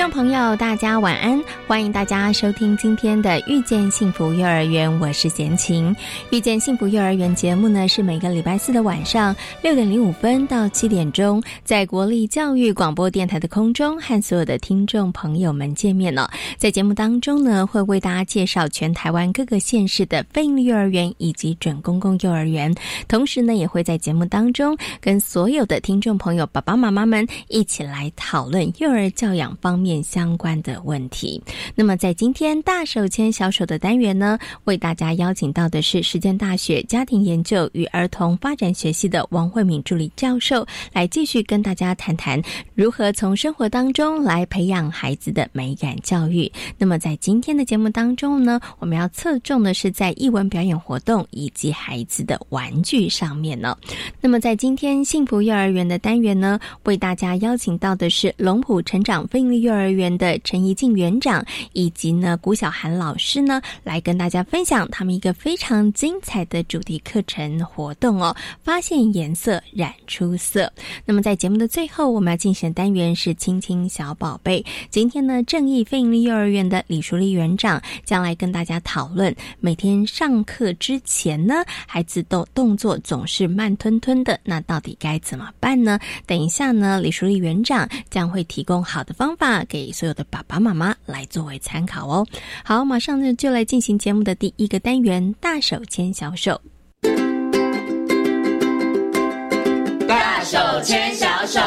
众朋友，大家晚安！欢迎大家收听今天的《遇见幸福幼儿园》，我是贤琴。《遇见幸福幼儿园》节目呢，是每个礼拜四的晚上六点零五分到七点钟，在国立教育广播电台的空中和所有的听众朋友们见面了。在节目当中呢，会为大家介绍全台湾各个县市的非营利幼儿园以及准公共幼儿园，同时呢，也会在节目当中跟所有的听众朋友、爸爸妈妈们一起来讨论幼儿教养方面。相关的问题。那么，在今天大手牵小手的单元呢，为大家邀请到的是实践大学家庭研究与儿童发展学系的王慧敏助理教授，来继续跟大家谈谈如何从生活当中来培养孩子的美感教育。那么，在今天的节目当中呢，我们要侧重的是在艺文表演活动以及孩子的玩具上面呢。那么，在今天幸福幼儿园的单元呢，为大家邀请到的是龙浦成长非营利幼儿。园的陈怡静园长以及呢古小涵老师呢，来跟大家分享他们一个非常精彩的主题课程活动哦。发现颜色染出色。那么在节目的最后，我们要进行的单元是亲亲小宝贝。今天呢，正义非营利幼儿园的李淑丽园长将来跟大家讨论，每天上课之前呢，孩子都动作总是慢吞吞的，那到底该怎么办呢？等一下呢，李淑丽园长将会提供好的方法给。所有的爸爸妈妈来做作为参考哦。好，马上呢就来进行节目的第一个单元——大手牵小手。大手牵小手。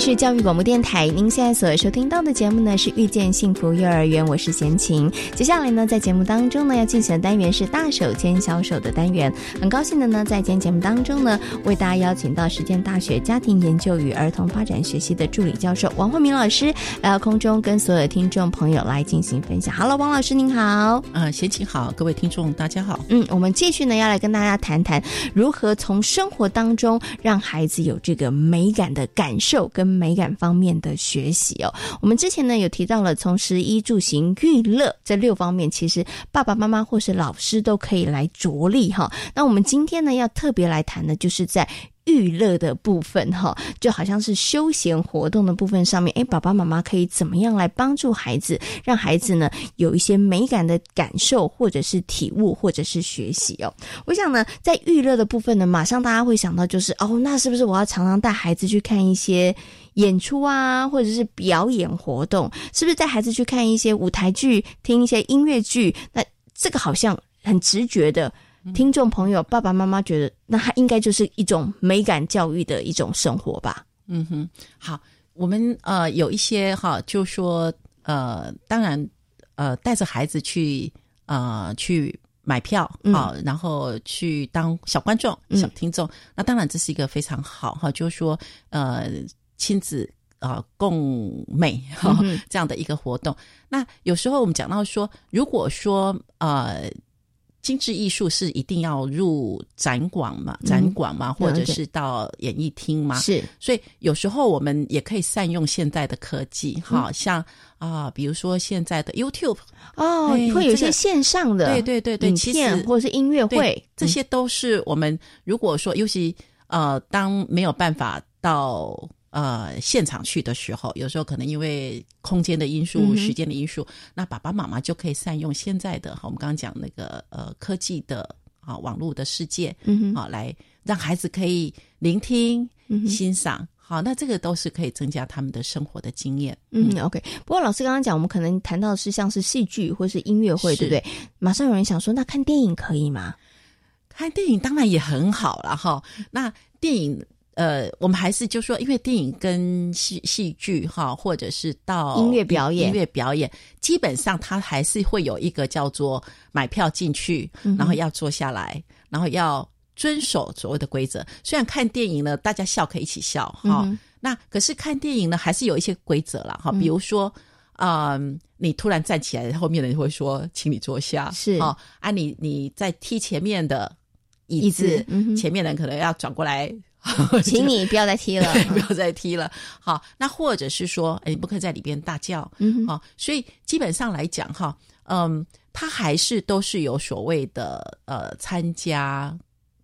这是教育广播电台，您现在所收听到的节目呢是遇见幸福幼儿园，我是贤琴。接下来呢，在节目当中呢要进行的单元是大手牵小手的单元。很高兴的呢，在今天节目当中呢，为大家邀请到实践大学家庭研究与儿童发展学系的助理教授王慧明老师来到空中，跟所有的听众朋友来进行分享。Hello，王老师您好。啊，贤琴好，各位听众大家好。嗯，我们继续呢要来跟大家谈谈如何从生活当中让孩子有这个美感的感受。跟美感方面的学习哦，我们之前呢有提到了从食衣住行娱乐这六方面，其实爸爸妈妈或是老师都可以来着力哈。那我们今天呢要特别来谈的，就是在。娱乐的部分，哈，就好像是休闲活动的部分上面，哎，爸爸妈妈可以怎么样来帮助孩子，让孩子呢有一些美感的感受，或者是体悟，或者是学习哦。我想呢，在娱乐的部分呢，马上大家会想到就是，哦，那是不是我要常常带孩子去看一些演出啊，或者是表演活动？是不是带孩子去看一些舞台剧，听一些音乐剧？那这个好像很直觉的。听众朋友，爸爸妈妈觉得，那他应该就是一种美感教育的一种生活吧？嗯哼，好，我们呃有一些哈，就说呃，当然呃，带着孩子去呃去买票啊，然后去当小观众、小听众，那当然这是一个非常好哈，就是说呃亲子啊共美哈 这样的一个活动。那有时候我们讲到说，如果说呃。精致艺术是一定要入展馆嘛？展馆嘛，或者是到演艺厅嘛？是，所以有时候我们也可以善用现在的科技，哈，像啊，比如说现在的 YouTube 哦，会有一些线上的，对对对对，影片或者是音乐会，这些都是我们如果说，尤其呃，当没有办法到。呃，现场去的时候，有时候可能因为空间的因素、时间的因素，那爸爸妈妈就可以善用现在的哈，我们刚刚讲那个呃科技的啊网络的世界，嗯好来让孩子可以聆听、欣赏，好，那这个都是可以增加他们的生活的经验。嗯，OK。不过老师刚刚讲，我们可能谈到的是像是戏剧或是音乐会，对不对？马上有人想说，那看电影可以吗？看电影当然也很好了哈。那电影。呃，我们还是就说，因为电影跟戏戏剧哈，或者是到音乐表演，音乐表演，基本上它还是会有一个叫做买票进去，然后要坐下来，然后要遵守所谓的规则。虽然看电影呢，大家笑可以一起笑哈，那可是看电影呢，还是有一些规则了哈，比如说。嗯，你突然站起来，后面的人会说，请你坐下。是哦，啊，你你在踢前面的椅子，前面的人可能要转过来，请你不要再踢了，不要再踢了。好，那或者是说，哎，你不可以在里边大叫。嗯，好，所以基本上来讲，哈，嗯，他还是都是有所谓的呃参加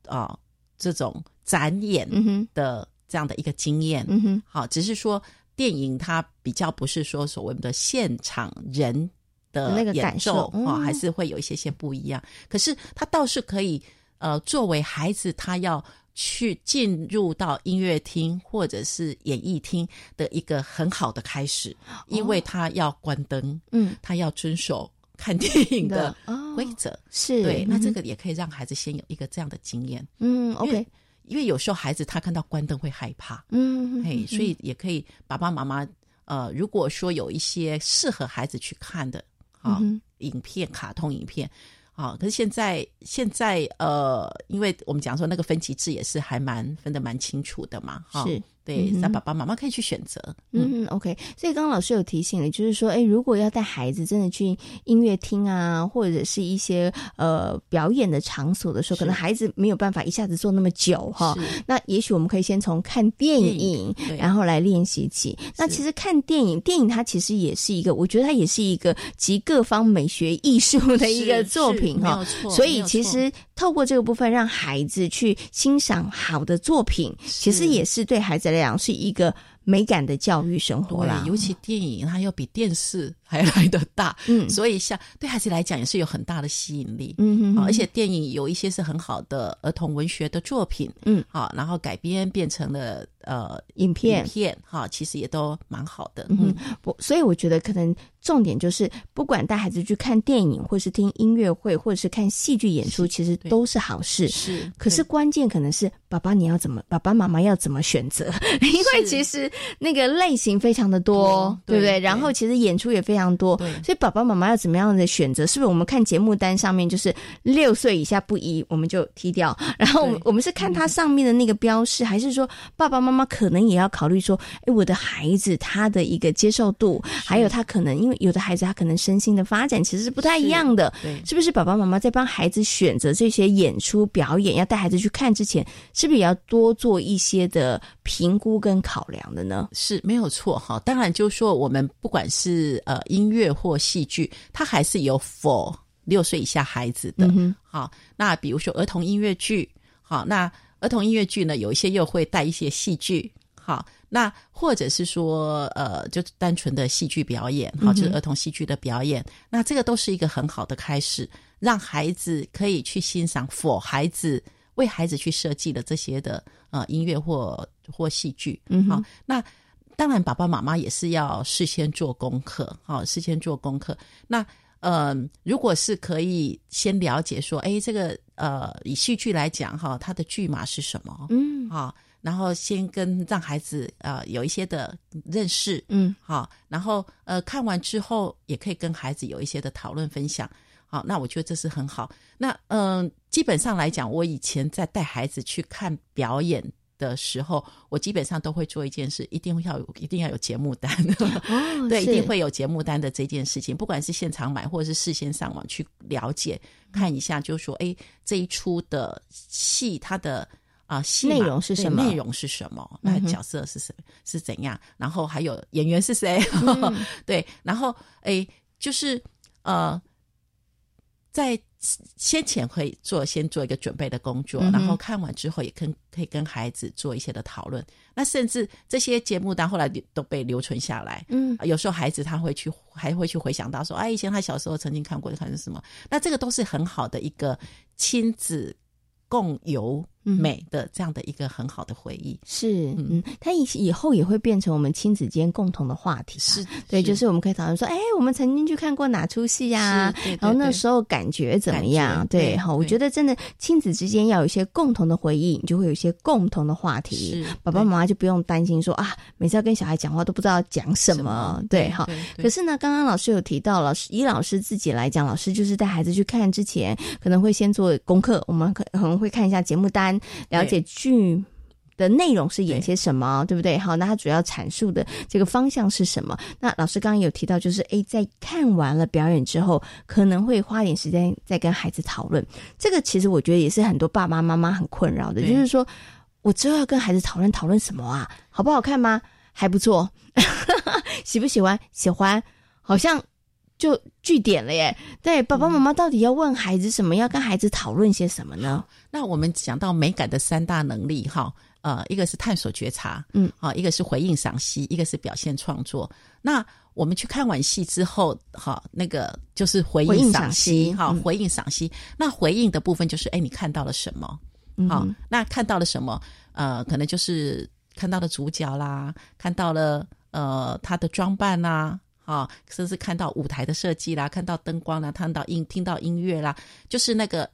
啊这种展演的这样的一个经验。嗯哼，好，只是说。电影它比较不是说所谓的现场人的那个感受啊，还是会有一些些不一样。可是他倒是可以，呃，作为孩子他要去进入到音乐厅或者是演艺厅的一个很好的开始，因为他要关灯，嗯，他要遵守看电影的规则，是。对。那这个也可以让孩子先有一个这样的经验，嗯，OK。因为有时候孩子他看到关灯会害怕，嗯，嘿，所以也可以爸爸妈妈呃，如果说有一些适合孩子去看的啊影片、卡通影片啊，可是现在现在呃，因为我们讲说那个分级制也是还蛮分得蛮清楚的嘛，哈。对，那爸爸妈妈可以去选择。嗯嗯，OK。所以刚刚老师有提醒了，就是说，哎，如果要带孩子真的去音乐厅啊，或者是一些呃表演的场所的时候，可能孩子没有办法一下子坐那么久哈。那也许我们可以先从看电影，然后来练习起。那其实看电影，电影它其实也是一个，我觉得它也是一个集各方美学艺术的一个作品哈。所以其实透过这个部分，让孩子去欣赏好的作品，其实也是对孩子来。讲是一个美感的教育生活啦，尤其电影它要比电视还来得大，嗯，所以像对孩子来讲也是有很大的吸引力，嗯哼，而且电影有一些是很好的儿童文学的作品，嗯，好，然后改编变成了呃影片。片，哈，其实也都蛮好的，嗯，不，所以我觉得可能。重点就是，不管带孩子去看电影，或是听音乐会，或者是看戏剧演出，其实都是好事。是，可是关键可能是爸爸你要怎么，爸爸妈妈要怎么选择？因为其实那个类型非常的多，对不对？然后其实演出也非常多，所以爸爸妈妈要怎么样的选择？是不是我们看节目单上面就是六岁以下不宜，我们就踢掉？然后我们我们是看它上面的那个标示，还是说爸爸妈妈可能也要考虑说，哎，我的孩子他的一个接受度，还有他可能因为。有的孩子他可能身心的发展其实是不太一样的，对，是不是？爸爸妈妈在帮孩子选择这些演出表演，要带孩子去看之前，是不是也要多做一些的评估跟考量的呢？是没有错哈。当然，就是说我们不管是呃音乐或戏剧，它还是有 for 六岁以下孩子的。好，那比如说儿童音乐剧，好，那儿童音乐剧呢，有一些又会带一些戏剧，好。那或者是说，呃，就单纯的戏剧表演，好，就是儿童戏剧的表演。那这个都是一个很好的开始，让孩子可以去欣赏，for 孩子为孩子去设计的这些的呃音乐或或戏剧。嗯，好，那当然爸爸妈妈也是要事先做功课，好，事先做功课。那呃，如果是可以先了解说，哎，这个呃，以戏剧来讲，哈，它的剧码是什么？嗯，好。然后先跟让孩子呃有一些的认识，嗯，好，然后呃看完之后也可以跟孩子有一些的讨论分享，好，那我觉得这是很好。那嗯，基本上来讲，我以前在带孩子去看表演的时候，我基本上都会做一件事，一定要有一定要有节目单，对，一定会有节目单的这件事情，不管是现场买或者是事先上网去了解看一下，就说哎这一出的戏它的。啊，内容是什么？内容是什么？那角色是什是怎样？然后还有演员是谁？对，然后哎，就是呃，在先前可以做先做一个准备的工作，然后看完之后也跟可以跟孩子做一些的讨论。那甚至这些节目单后来都被留存下来。嗯，有时候孩子他会去还会去回想到说，哎，以前他小时候曾经看过的，看是什么？那这个都是很好的一个亲子共游。美的这样的一个很好的回忆。是，嗯，它以以后也会变成我们亲子间共同的话题。是对，就是我们可以讨论说，哎，我们曾经去看过哪出戏呀？然后那时候感觉怎么样？对，好，我觉得真的亲子之间要有一些共同的回忆，你就会有一些共同的话题。爸爸妈妈就不用担心说啊，每次要跟小孩讲话都不知道讲什么。对，好。可是呢，刚刚老师有提到，老师以老师自己来讲，老师就是带孩子去看之前，可能会先做功课，我们可可能会看一下节目单，了解剧。的内容是演些什么，对不对？好，那他主要阐述的这个方向是什么？那老师刚刚有提到，就是诶，在看完了表演之后，可能会花点时间再跟孩子讨论。这个其实我觉得也是很多爸爸妈妈很困扰的，就是说我之后要跟孩子讨论讨论什么啊？好不好看吗？还不错，喜不喜欢？喜欢，好像就据点了耶。对，爸爸妈妈到底要问孩子什么？要跟孩子讨论些什么呢？那我们讲到美感的三大能力，哈。呃，一个是探索觉察，嗯，啊，一个是回应赏析，一个是表现创作。那我们去看完戏之后，哈，那个就是回应赏析，哈，回应赏析。那回应的部分就是，哎，你看到了什么？好，那看到了什么？呃，可能就是看到了主角啦，看到了呃他的装扮啦，啊，甚至看到舞台的设计啦，看到灯光啦，看到音，听到音乐啦，就是那个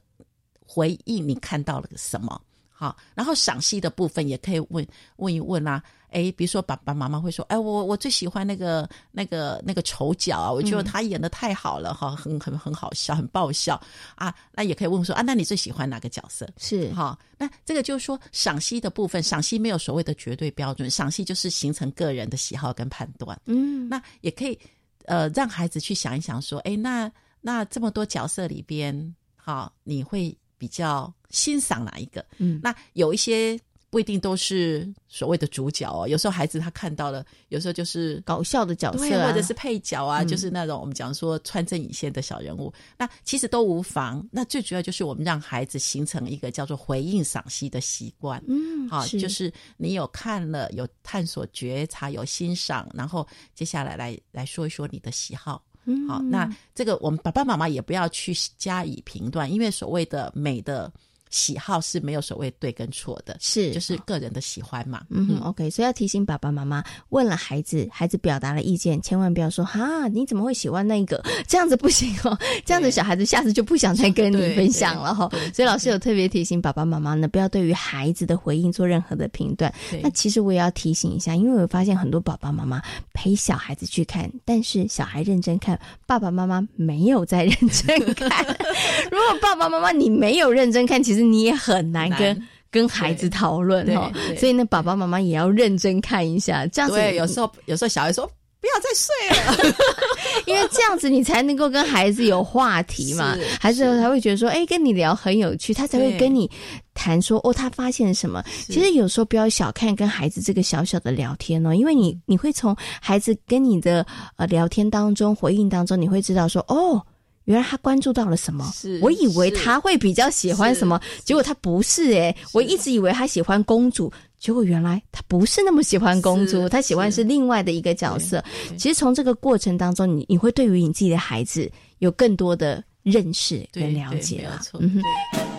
回忆你看到了什么？好，然后赏析的部分也可以问问一问啊，哎，比如说爸爸妈妈会说，哎，我我最喜欢那个那个那个丑角啊，我觉得他演的太好了，哈，很很很好笑，很爆笑啊。那也可以问说啊，那你最喜欢哪个角色？是哈，那这个就是说赏析的部分，赏析没有所谓的绝对标准，赏析就是形成个人的喜好跟判断。嗯，那也可以呃让孩子去想一想说，哎，那那这么多角色里边，哈，你会。比较欣赏哪一个？嗯，那有一些不一定都是所谓的主角哦。有时候孩子他看到了，有时候就是搞笑的角色，或者是配角啊，就是那种我们讲说穿针引线的小人物。那其实都无妨。那最主要就是我们让孩子形成一个叫做回应赏析的习惯。嗯，好，就是你有看了，有探索觉察，有欣赏，然后接下来来来说一说你的喜好。好，那这个我们爸爸妈妈也不要去加以评断，因为所谓的美的。喜好是没有所谓对跟错的，是就是个人的喜欢嘛。嗯哼，OK，所以要提醒爸爸妈妈，问了孩子，孩子表达了意见，千万不要说哈，你怎么会喜欢那个？这样子不行哦，这样子小孩子下次就不想再跟你分享了哈。所以老师有特别提醒爸爸妈妈呢，不要对于孩子的回应做任何的评断。那其实我也要提醒一下，因为我发现很多爸爸妈妈陪小孩子去看，但是小孩认真看，爸爸妈妈没有在认真看。如果爸爸妈妈你没有认真看，其实。你也很难跟跟孩子讨论哈，所以呢，爸爸妈妈也要认真看一下，这样子。对，有时候有时候小孩说不要再睡了，因为这样子你才能够跟孩子有话题嘛，孩子才会觉得说，哎，跟你聊很有趣，他才会跟你谈说，哦，他发现了什么。其实有时候不要小看跟孩子这个小小的聊天哦，因为你你会从孩子跟你的呃聊天当中回应当中，你会知道说，哦。原来他关注到了什么？我以为他会比较喜欢什么，结果他不是诶，我一直以为他喜欢公主，结果原来他不是那么喜欢公主，他喜欢是另外的一个角色。其实从这个过程当中，你你会对于你自己的孩子有更多的认识跟了解了。嗯哼。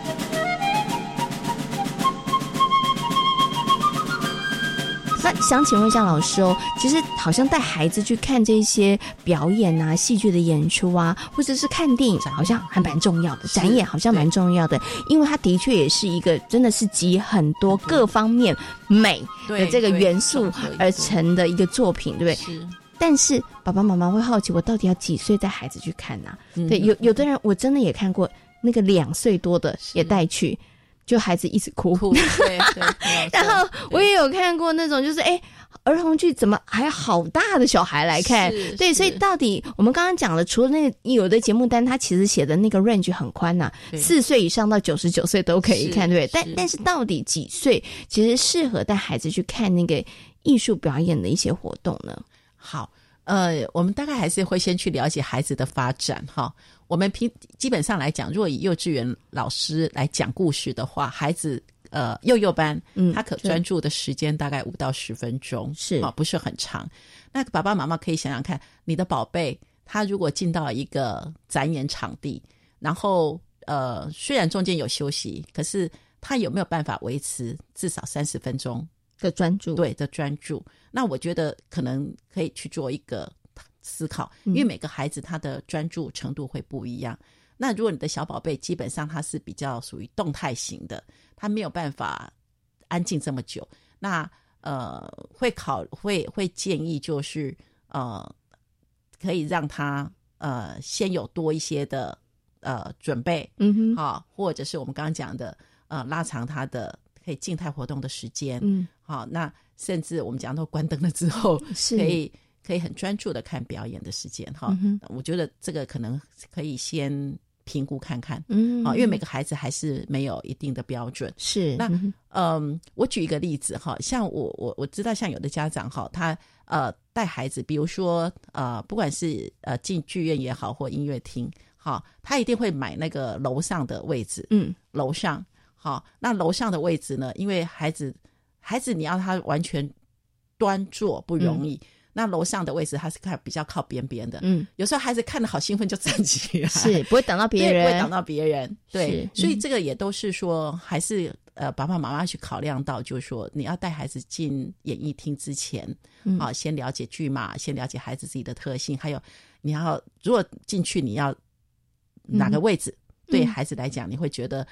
那想请问一下老师哦，其实好像带孩子去看这些表演啊、戏剧的演出啊，或者是看电影，好像还蛮重要的。展演好像蛮重要的，因为它的确也是一个真的是集很多各方面美的这个元素而成的一个作品，对不对？是。但是爸爸妈妈会好奇，我到底要几岁带孩子去看呢？对，有有的人我真的也看过，那个两岁多的也带去。就孩子一直哭，对 对，然后我也有看过那种，就是哎，儿童剧怎么还好大的小孩来看？对，所以到底我们刚刚讲了，除了那个有的节目单，它其实写的那个 range 很宽呐，四岁以上到九十九岁都可以看，对不对？但但是到底几岁其实适合带孩子去看那个艺术表演的一些活动呢？好。呃，我们大概还是会先去了解孩子的发展哈。我们平基本上来讲，若以幼稚园老师来讲故事的话，孩子呃幼幼班，嗯，他可专注的时间大概五到十分钟，是啊，不是很长。那爸爸妈妈可以想想看，你的宝贝他如果进到一个展演场地，然后呃，虽然中间有休息，可是。他有没有办法维持至少三十分钟的专注？对的专注。那我觉得可能可以去做一个思考，因为每个孩子他的专注程度会不一样。那如果你的小宝贝基本上他是比较属于动态型的，他没有办法安静这么久，那呃会考会会建议就是呃可以让他呃先有多一些的呃准备，嗯哼，好，或者是我们刚刚讲的呃拉长他的可以静态活动的时间，嗯，好，那甚至我们讲到关灯了之后，可以可以很专注的看表演的时间，哈，嗯我觉得这个可能可以先评估看看，嗯，啊，因为每个孩子还是没有一定的标准。是那嗯我举一个例子哈，像我我我知道，像有的家长哈，他呃带孩子，比如说呃，不管是呃进剧院也好，或音乐厅，哈，他一定会买那个楼上的位置，嗯。楼上好，那楼上的位置呢，因为孩子孩子你要他完全端坐不容易。那楼上的位置，他是看比较靠边边的，嗯，有时候孩子看的好兴奋就站起来，是不会挡到别人，不会挡到别人。对，所以这个也都是说，还是呃，爸爸妈妈去考量到，就是说，你要带孩子进演艺厅之前，嗯。啊，先了解剧码，先了解孩子自己的特性，还有你要如果进去你要哪个位置，嗯。对孩子来讲，你会觉得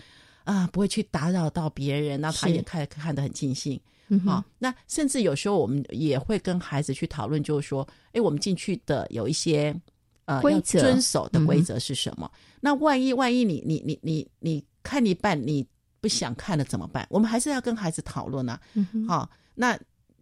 啊，不会去打扰到别人，那他也看看得很尽兴。好、那甚至有时候我们也会跟孩子去讨论，就是说，哎，我们进去的有一些呃要规则遵守的规则是什么？那万一万一你你你你你看一半你不想看了怎么办？我们还是要跟孩子讨论啊。好、那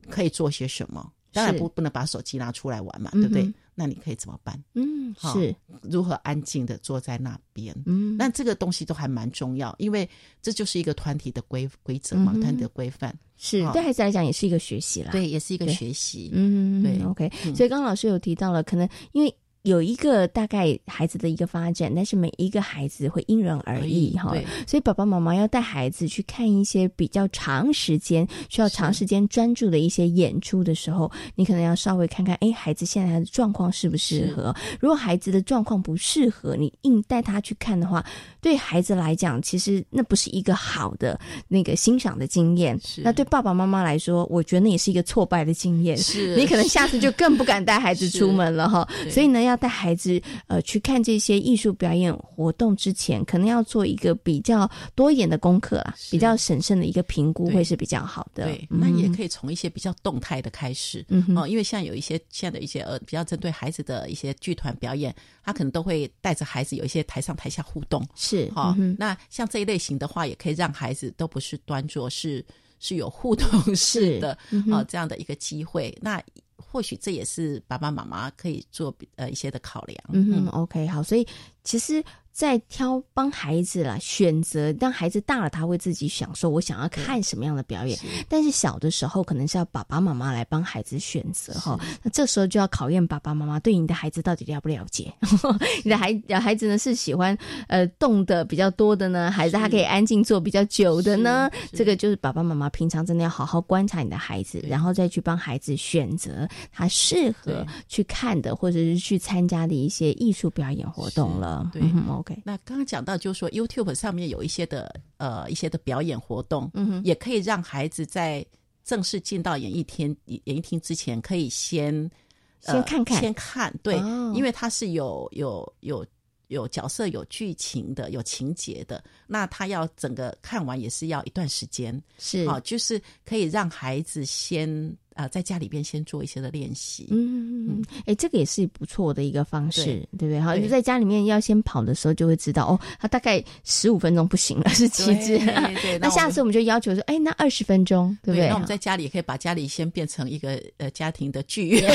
可以做些什么？当然不不能把手机拿出来玩嘛，嗯对不对哼？那你可以怎么办？嗯好是如何安静的坐在那边？嗯那这个东西都还蛮重要，因为这就是一个团体的规规则嘛，嗯团体的规范，好是对孩子来讲也是一个学习啦，对，也是一个学习。嗯，对，OK。嗯所以刚刚老师有提到了，可能因为有一个大概孩子的一个发展，但是每一个孩子会因人而异哈。所以爸爸妈妈要带孩子去看一些比较长时间需要长时间专注的一些演出的时候，你可能要稍微看看，哎，孩子现在的状况适不适合？如果孩子的状况不适合，你硬带他去看的话，对孩子来讲，其实那不是一个好的那个欣赏的经验。是那对爸爸妈妈来说，我觉得那也是一个挫败的经验。是你可能下次就更不敢带孩子出门了哈。所以呢，要带孩子呃去看这些艺术表演活动之前，可能要做一个比较多一点的功课啦，比较审慎的一个评估会是比较好的。对，嗯那也可以从一些比较动态的开始。嗯哦，因为像有一些现在的一些呃比较针对孩子的一些剧团表演，他可能都会带着孩子有一些台上台下互动。是好、嗯那像这一类型的话，也可以让孩子都不是端坐，是是有互动式的嗯哦这样的一个机会。那或许这也是爸爸妈妈可以做呃一些的考量。嗯哼，OK，好，所以其实，在挑帮孩子啦选择，当孩子大了，他会自己享受我想要看什么样的表演。但是小的时候，可能是要爸爸妈妈来帮孩子选择哈。那这时候就要考验爸爸妈妈对你的孩子到底了不了解。你的孩孩子呢是喜欢呃动的比较多的呢，还是他可以安静坐比较久的呢？这个就是爸爸妈妈平常真的要好好观察你的孩子，然后再去帮孩子选择他适合去看的，或者是去参加的一些艺术表演活动了。对嗯哼，OK，那刚刚讲到，就是说 YouTube 上面有一些的呃一些的表演活动，嗯哼，也可以让孩子在正式进到演艺厅演艺厅之前，可以先、呃先看看。先看，对，哦。因为它是有有有有角色、有剧情的、有情节的，那他要整个看完也是要一段时间，是，好、就是可以让孩子先啊、呃在家里边先做一些的练习，嗯嗯嗯，哎，这个也是不错的一个方式，对对不对？好，对就在家里面要先跑的时候，就会知道哦，他大概十五分钟不行了，是旗帜。对对 那下次我们就要求说，哎，那二十分钟，对不对？那我们在家里也可以把家里先变成一个呃家庭的剧院，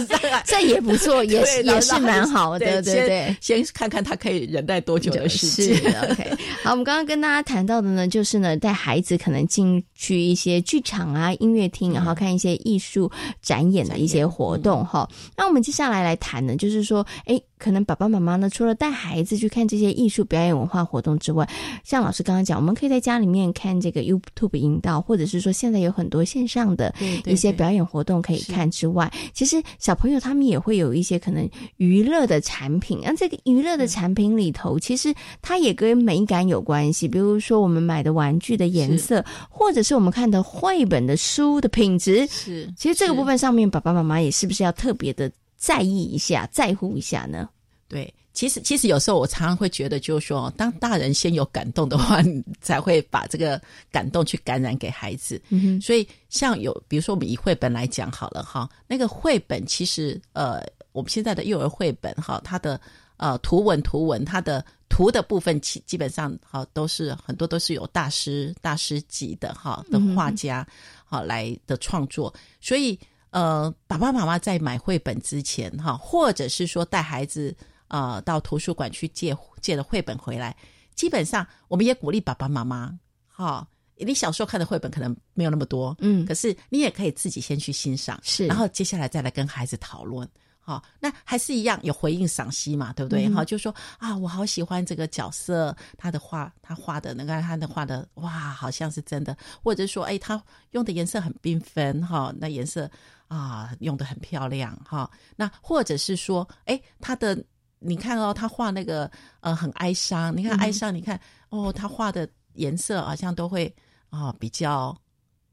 这也不错，也是 也是蛮好的，对对对。先先看看他可以忍耐多久的时是间。OK，好，我们刚刚跟大家谈到的呢，就是呢，带孩子可能进去一些剧场啊、音乐厅，然后看一些艺术展演的一些活动哈、那我们接下来来谈呢，就是说，哎，可能爸爸妈妈呢，除了带孩子去看这些艺术表演文化活动之外，像老师刚刚讲，我们可以在家里面看这个 YouTube 频道，或者是说现在有很多线上的一些表演活动可以看之外，其实小朋友他们也会有一些可能娱乐的产品。那这个娱乐的产品里头，其实它也跟美感有关系。比如说我们买的玩具的颜色，或者是我们看的绘本的书的品质。是，其实这个部分上面，爸爸妈妈也是不是要特别的？在意一下，在乎一下呢？对，其实其实有时候我常常会觉得，就是说，当大人先有感动的话，才会把这个感动去感染给孩子。嗯哼，所以像有，比如说我们以绘本来讲好了哈，那个绘本其实呃，我们现在的幼儿绘本哈，它的呃图文图文，它的图的部分基基本上哈都是很多都是有大师大师级的哈的画家好来的创作，所以。呃，爸爸妈妈在买绘本之前，哈，或者是说带孩子啊到图书馆去借借了绘本回来，基本上我们也鼓励爸爸妈妈，哈，你小时候看的绘本可能没有那么多，嗯，可是你也可以自己先去欣赏，是，然后接下来再来跟孩子讨论。好，那还是一样有回应赏析嘛，对不对？哈，就说啊，我好喜欢这个角色，他的画，他画的那个，他的画的，哇，好像是真的。或者说，哎，他用的颜色很缤纷，哈，那颜色啊，用的很漂亮，哈。那或者是说，哎，他的，你看哦，他画那个呃，很哀伤，你看哀伤，你看哦，他画的颜色好像都会啊，比较。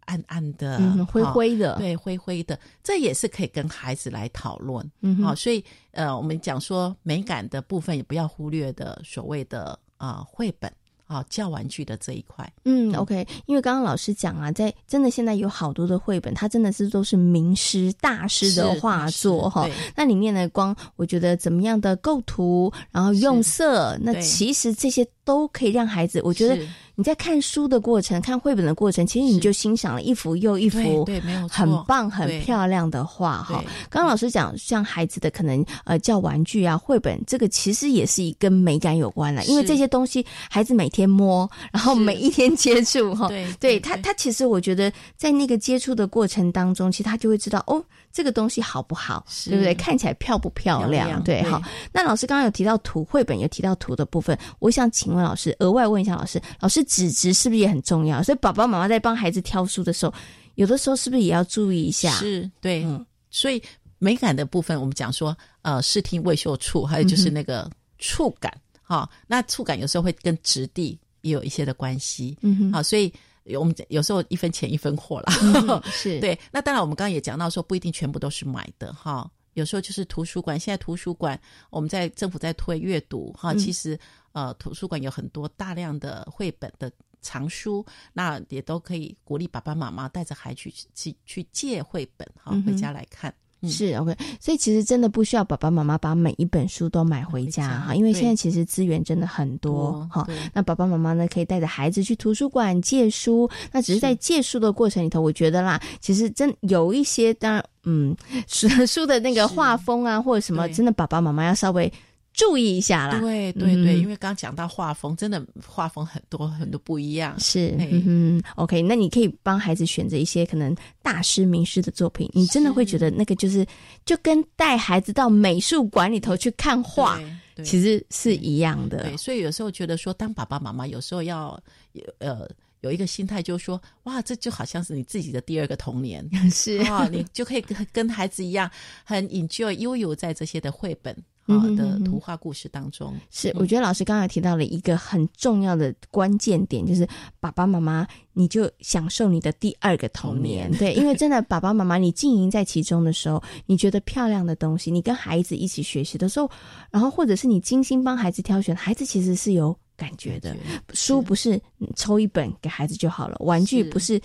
暗暗的，灰灰的，对，灰灰的，这也是可以跟孩子来讨论。嗯，好，所以呃，我们讲说美感的部分也不要忽略的所谓的啊绘本啊教玩具的这一块。嗯，OK，因为刚刚老师讲啊，在真的现在有好多的绘本，它真的是都是名师大师的画作哈。那里面呢，光我觉得怎么样的构图，然后用色，那其实这些都可以让孩子，我觉得。你在看书的过程，看绘本的过程，其实你就欣赏了一幅又一幅，对，没有很棒、很漂亮的画哈。刚刚老师讲，像孩子的可能呃叫玩具啊，绘本这个其实也是跟美感有关了，因为这些东西孩子每天摸，然后每一天接触哈，对，对他他其实我觉得在那个接触的过程当中，其实他就会知道哦。这个东西好不好，对不对？看起来漂不漂亮？对，好。那老师刚刚有提到图，绘本有提到图的部分，我想请问老师，额外问一下老师，老师纸质是不是也很重要？所以爸爸妈妈在帮孩子挑书的时候，有的时候是不是也要注意一下？是对，所以美感的部分，我们讲说，呃，视听味嗅触，还有就是那个触感，哈，那触感有时候会跟质地也有一些的关系，嗯哼，好，所以。有我们有时候一分钱一分货啦，是对。那当然，我们刚刚也讲到说，不一定全部都是买的哈。有时候就是图书馆，现在图书馆我们在政府在推阅读哈，其实呃图书馆有很多大量的绘本的藏书，那也都可以鼓励爸爸妈妈带着孩子去去去借绘本哈回家来看。是 OK，所以其实真的不需要爸爸妈妈把每一本书都买回家哈，因为现在其实资源真的很多哈。那爸爸妈妈呢，可以带着孩子去图书馆借书。那只是在借书的过程里头，我觉得啦，其实真有一些，当然，嗯，书 书的那个画风啊，或者什么，真的爸爸妈妈要稍微。注意一下啦，对对对，因为刚讲到画风，真的画风很多很多不一样。是，嗯，OK，那你可以帮孩子选择一些可能大师名师的作品，你真的会觉得那个就是就跟带孩子到美术馆里头去看画，其实是一样的。对，所以有时候觉得说，当爸爸妈妈有时候要呃有一个心态，就是说，哇，这就好像是你自己的第二个童年，是啊，你就可以跟跟孩子一样，很 enjoy 悠游在这些的绘本。啊的图画故事当中，是我觉得老师刚才提到了一个很重要的关键点，就是爸爸妈妈，你就享受你的第二个童年。对，因为真的爸爸妈妈，你经营在其中的时候，你觉得漂亮的东西，你跟孩子一起学习的时候，然后或者是你精心帮孩子挑选，孩子其实是有感觉的。书不是抽一本给孩子就好了，玩具不是。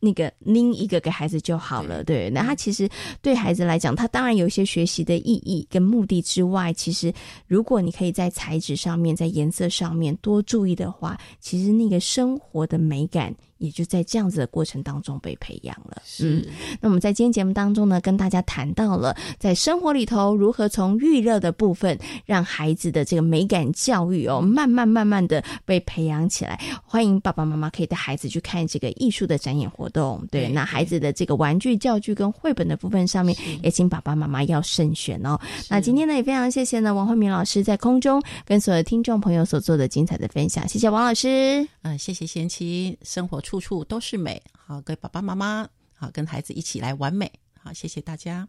那个拎一个给孩子就好了，对。那他其实对孩子来讲，他当然有一些学习的意义跟目的之外，其实如果你可以在材质上面、在颜色上面多注意的话，其实那个生活的美感也就在这样子的过程当中被培养了。嗯，那我们在今天节目当中呢，跟大家谈到了在生活里头如何从预热的部分，让孩子的这个美感教育哦，慢慢慢慢的被培养起来。欢迎爸爸妈妈可以带孩子去看这个艺术的展演活动。对，那孩子的这个玩具、教具跟绘本的部分上面，也请爸爸妈妈要慎选哦。那今天呢，也非常谢谢呢王慧敏老师在空中跟所有听众朋友所做的精彩的分享，谢谢王老师。嗯，谢谢贤琪，生活处处都是美好，跟爸爸妈妈好，跟孩子一起来完美好，谢谢大家。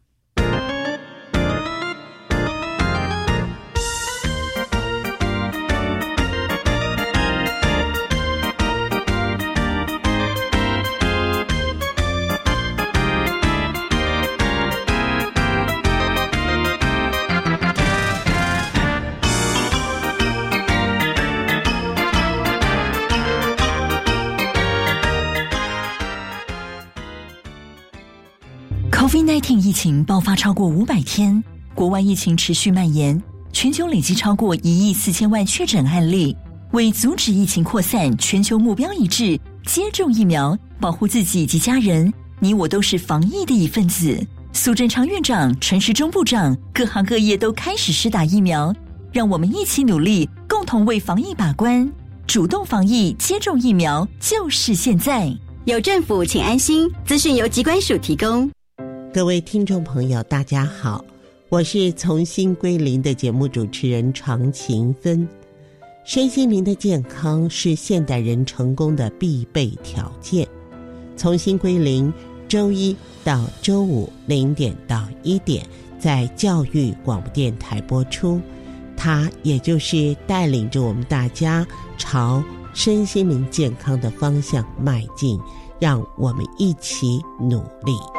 COVID-19 疫情爆发超过五百天，国外疫情持续蔓延，全球累计超过一亿四千万确诊案例。为阻止疫情扩散，全球目标一致：接种疫苗，保护自己及家人。你我都是防疫的一份子。苏贞昌院长、陈时中部长，各行各业都开始施打疫苗，让我们一起努力，共同为防疫把关。主动防疫，接种疫苗就是现在。有政府，请安心。资讯由机关署提供。各位听众朋友，大家好，我是重新归零的节目主持人常勤芬。身心灵的健康是现代人成功的必备条件。重新归零，周一到周五零点到一点，在教育广播电台播出。它也就是带领着我们大家朝身心灵健康的方向迈进，让我们一起努力。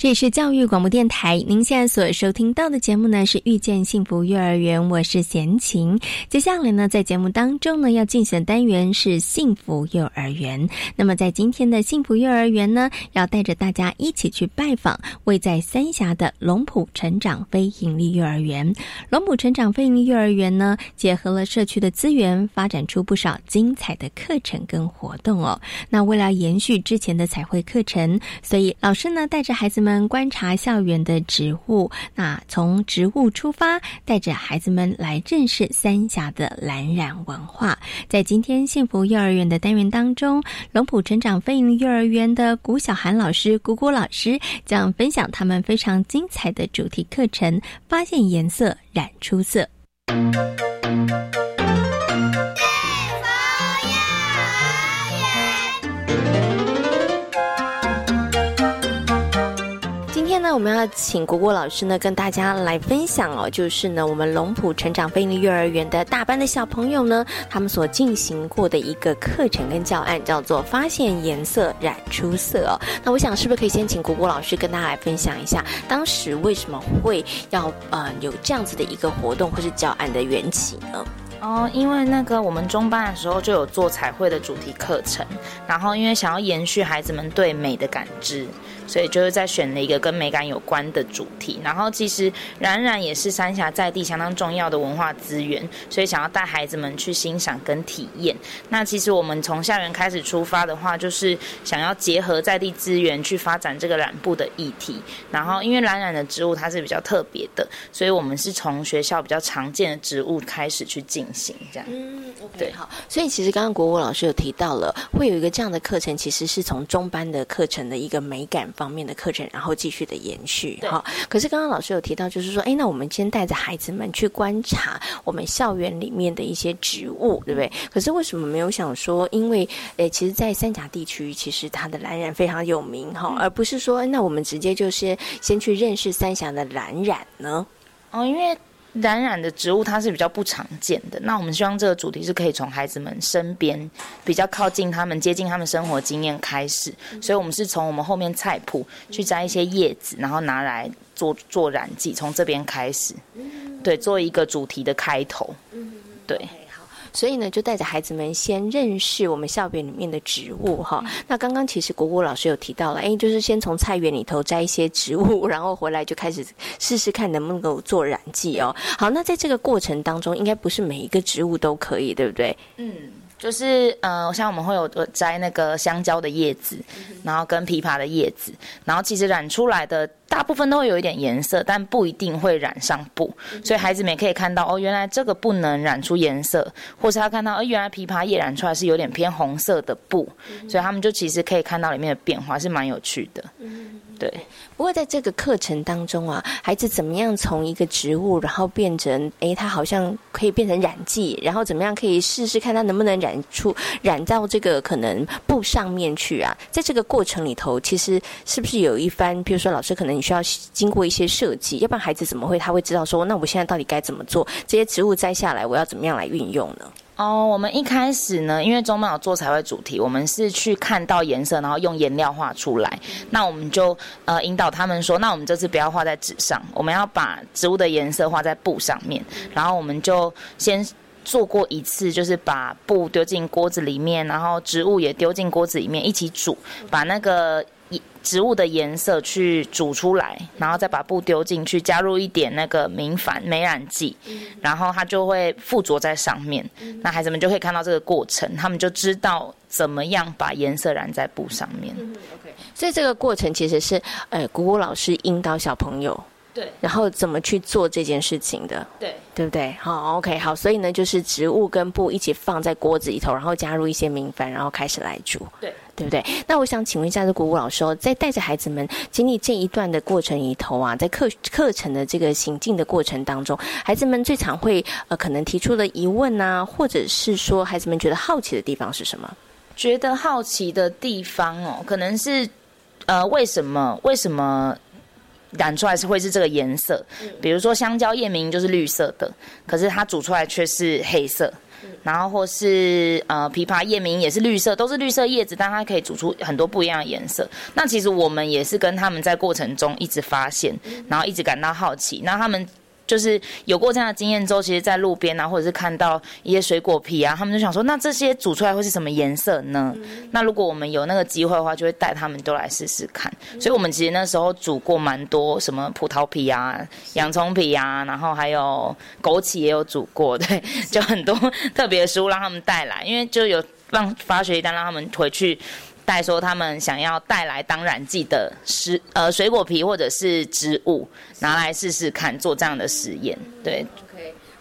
这里是教育广播电台，您现在所收听到的节目呢是遇见幸福幼儿园，我是贤琴。接下来呢，在节目当中呢要进行的单元是幸福幼儿园。那么在今天的幸福幼儿园呢，要带着大家一起去拜访位在三峡的龙浦成长非营利幼儿园。龙浦成长非营利幼儿园呢，结合了社区的资源，发展出不少精彩的课程跟活动哦。那为了延续之前的彩绘课程，所以老师呢带着孩子们。观察校园的植物，那从植物出发，带着孩子们来认识三峡的蓝染文化。在今天幸福幼儿园的单元当中，龙浦成长飞营幼儿园的古小涵老师、谷谷老师将分享他们非常精彩的主题课程——发现颜色，染出色。那我们要请果果老师呢，跟大家来分享哦，就是呢，我们龙浦成长飞利幼儿园的大班的小朋友呢，他们所进行过的一个课程跟教案，叫做“发现颜色，染出色”哦。那我想，是不是可以先请果果老师跟大家来分享一下，当时为什么会要呃有这样子的一个活动或是教案的缘起呢？哦，因为那个我们中班的时候就有做彩绘的主题课程，然后因为想要延续孩子们对美的感知。所以就是在选了一个跟美感有关的主题。然后其实冉冉也是三峡在地相当重要的文化资源，所以想要带孩子们去欣赏跟体验。那其实我们从校园开始出发的话，就是想要结合在地资源去发展这个染布的议题。然后因为冉冉的植物它是比较特别的，所以我们是从学校比较常见的植物开始去进行这样。嗯，对，好。所以其实刚刚国国老师有提到了，会有一个这样的课程，其实是从中班的课程的一个美感方面的课程，然后继续的延续。哈，可是刚刚老师有提到，就是说，哎，那我们先带着孩子们去观察我们校园里面的一些植物，对不对？可是为什么没有想说，因为，诶，其实，在三峡地区，其实它的蓝染非常有名，哈，而不是说，那我们直接就是先去认识三峡的蓝染呢？哦，因为。染染的植物它是比较不常见的，那我们希望这个主题是可以从孩子们身边比较靠近他们、接近他们生活经验开始，所以我们是从我们后面菜谱去摘一些叶子，然。后拿来做做染剂，从这边开始，对，做一个主题的开头，对。所以呢，就带着孩子们先认识我们校园里面的植物哈。那刚刚其实果果老师有提到了，哎，就是先从菜园里头摘一些植物，然后回来就开始试试看能不能够做染剂哦。好，那在这个过程当中，应该不是每一个植物都可以，对不对？嗯。就是呃，像我们会有摘那个香蕉的叶子，然后跟枇杷的叶子，然后其实染出来的大部分都会有一点颜色，但不一定会染上布。所以孩子们也可以看到哦，原来这个不能染出颜色，或是他看到哦，原来枇杷叶染出来是有点偏红色的布，所以他们就其实可以看到里面的变化，是蛮有趣的。对，不过在这个课程当中啊，孩子怎么样从一个植物，然后变成哎，它好像可以变成染剂，然后怎么样可以试试看它能不能染出染到这个可能布上面去啊？在这个过程里头，其实是不是有一番，比如说老师可能你需要经过一些设计，要不然孩子怎么会他会知道说，那我现在到底该怎么做？这些植物摘下来，我要怎么样来运用呢？哦，我们一开始呢，因为中班有做彩绘主题，我们是去看到颜色，然后用颜料画出来。那我们就呃引导他们说，那我们这次不要画在纸上，我们要把植物的颜色画在布上面。然后我们就先做过一次，就是把布丢进锅子里面，然后植物也丢进锅子里面一起煮，把那个。植物的颜色去煮出来，然后再把布丢进去，加入一点那个明矾美染剂，然后它就会附着在上面。那孩子们就可以看到这个过程，他们就知道怎么样把颜色染在布上面。所以这个过程其实是，呃，姑姑老师引导小朋友。对，然后怎么去做这件事情的？对，对不对？好，OK，好，所以呢，就是植物跟布一起放在锅子里头，然后加入一些明矾，然后开始来煮。对，对不对？那我想请问一下，这谷谷老师，哦在带着孩子们经历这一段的过程里头啊，在课课程的这个行进的过程当中，孩子们最常会呃可能提出的疑问啊，或者是说孩子们觉得好奇的地方是什么？觉得好奇的地方哦，可能是呃为什么为什么？染出来是会是这个颜色，比如说香蕉叶明就是绿色的，可是它煮出来却是黑色，然后或是呃枇杷叶明也是绿色，都是绿色叶子，但它可以煮出很多不一样的颜色。那其实我们也是跟他们在过程中一直发现，然后一直感到好奇，那他们。就是有过这样的经验之后，其实，在路边啊，或者是看到一些水果皮啊，他们就想说，那这些煮出来会是什么颜色呢？那如果我们有那个机会的话，就会带他们都来试试看。所以，我们其实那时候煮过蛮多，什么葡萄皮啊、洋葱皮啊，然后还有枸杞也有煮过，对，就很多特别的食物让他们带来，因为就有让发学一单让他们回去。带说他们想要带来当染剂的食呃水果皮或者是植物拿来试试看做这样的实验，对。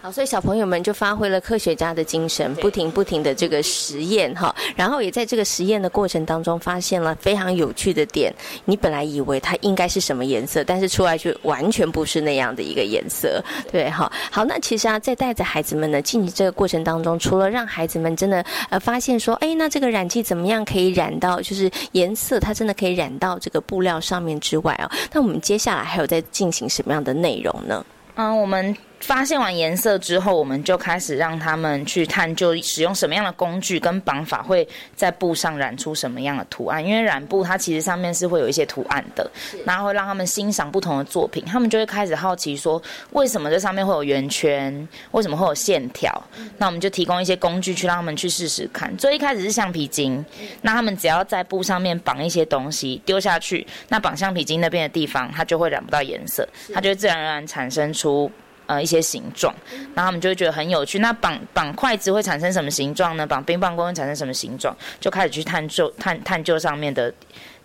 好，所以小朋友们就发挥了科学家的精神，不停不停的这个实验哈，然后也在这个实验的过程当中发现了非常有趣的点。你本来以为它应该是什么颜色，但是出来却完全不是那样的一个颜色，对哈。好，那其实啊，在带着孩子们呢进行这个过程当中，除了让孩子们真的呃发现说，哎，那这个染剂怎么样可以染到就是颜色，它真的可以染到这个布料上面之外啊，那我们接下来还有在进行什么样的内容呢？嗯，我们。发现完颜色之后，我们就开始让他们去探究使用什么样的工具跟绑法会在布上染出什么样的图案。因为染布它其实上面是会有一些图案的，然后会让他们欣赏不同的作品，他们就会开始好奇说，为什么这上面会有圆圈，为什么会有线条？那我们就提供一些工具去让他们去试试看。最一开始是橡皮筋，那他们只要在布上面绑一些东西丢下去，那绑橡皮筋那边的地方它就会染不到颜色，它就会自然而然产生出。呃，一些形状，然后他们就会觉得很有趣。那绑绑筷子会产生什么形状呢？绑冰棒棍会产生什么形状？就开始去探究探探究上面的，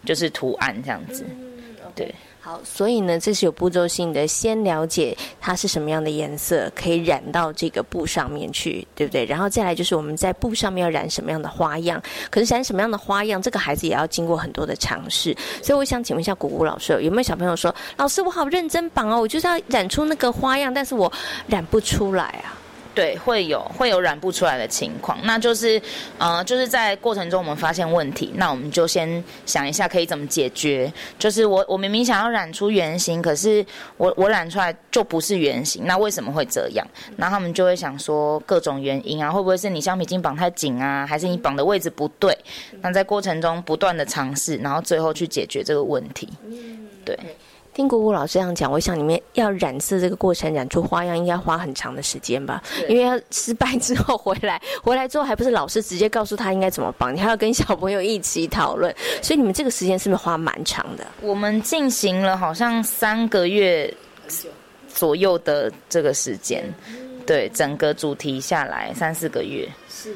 就是图案这样子，对。好，所以呢，这是有步骤性的，先了解它是什么样的颜色，可以染到这个布上面去，对不对？然后再来就是我们在布上面要染什么样的花样，可是染什么样的花样，这个孩子也要经过很多的尝试。所以我想请问一下谷谷老师，有没有小朋友说，老师我好认真绑哦，我就是要染出那个花样，但是我染不出来啊？对，会有会有染不出来的情况，那就是，呃，就是在过程中我们发现问题，那我们就先想一下可以怎么解决。就是我我明明想要染出圆形，可是我我染出来就不是圆形，那为什么会这样？然后他们就会想说各种原因啊，会不会是你橡皮筋绑太紧啊，还是你绑的位置不对？那在过程中不断的尝试，然后最后去解决这个问题。对。听姑姑老师这样讲，我想你们要染色这个过程，染出花样应该花很长的时间吧？因为要失败之后回来，回来之后还不是老师直接告诉他应该怎么绑，你还要跟小朋友一起讨论，所以你们这个时间是不是花蛮长的？我们进行了好像三个月左右的这个时间，对，整个主题下来三四个月。是。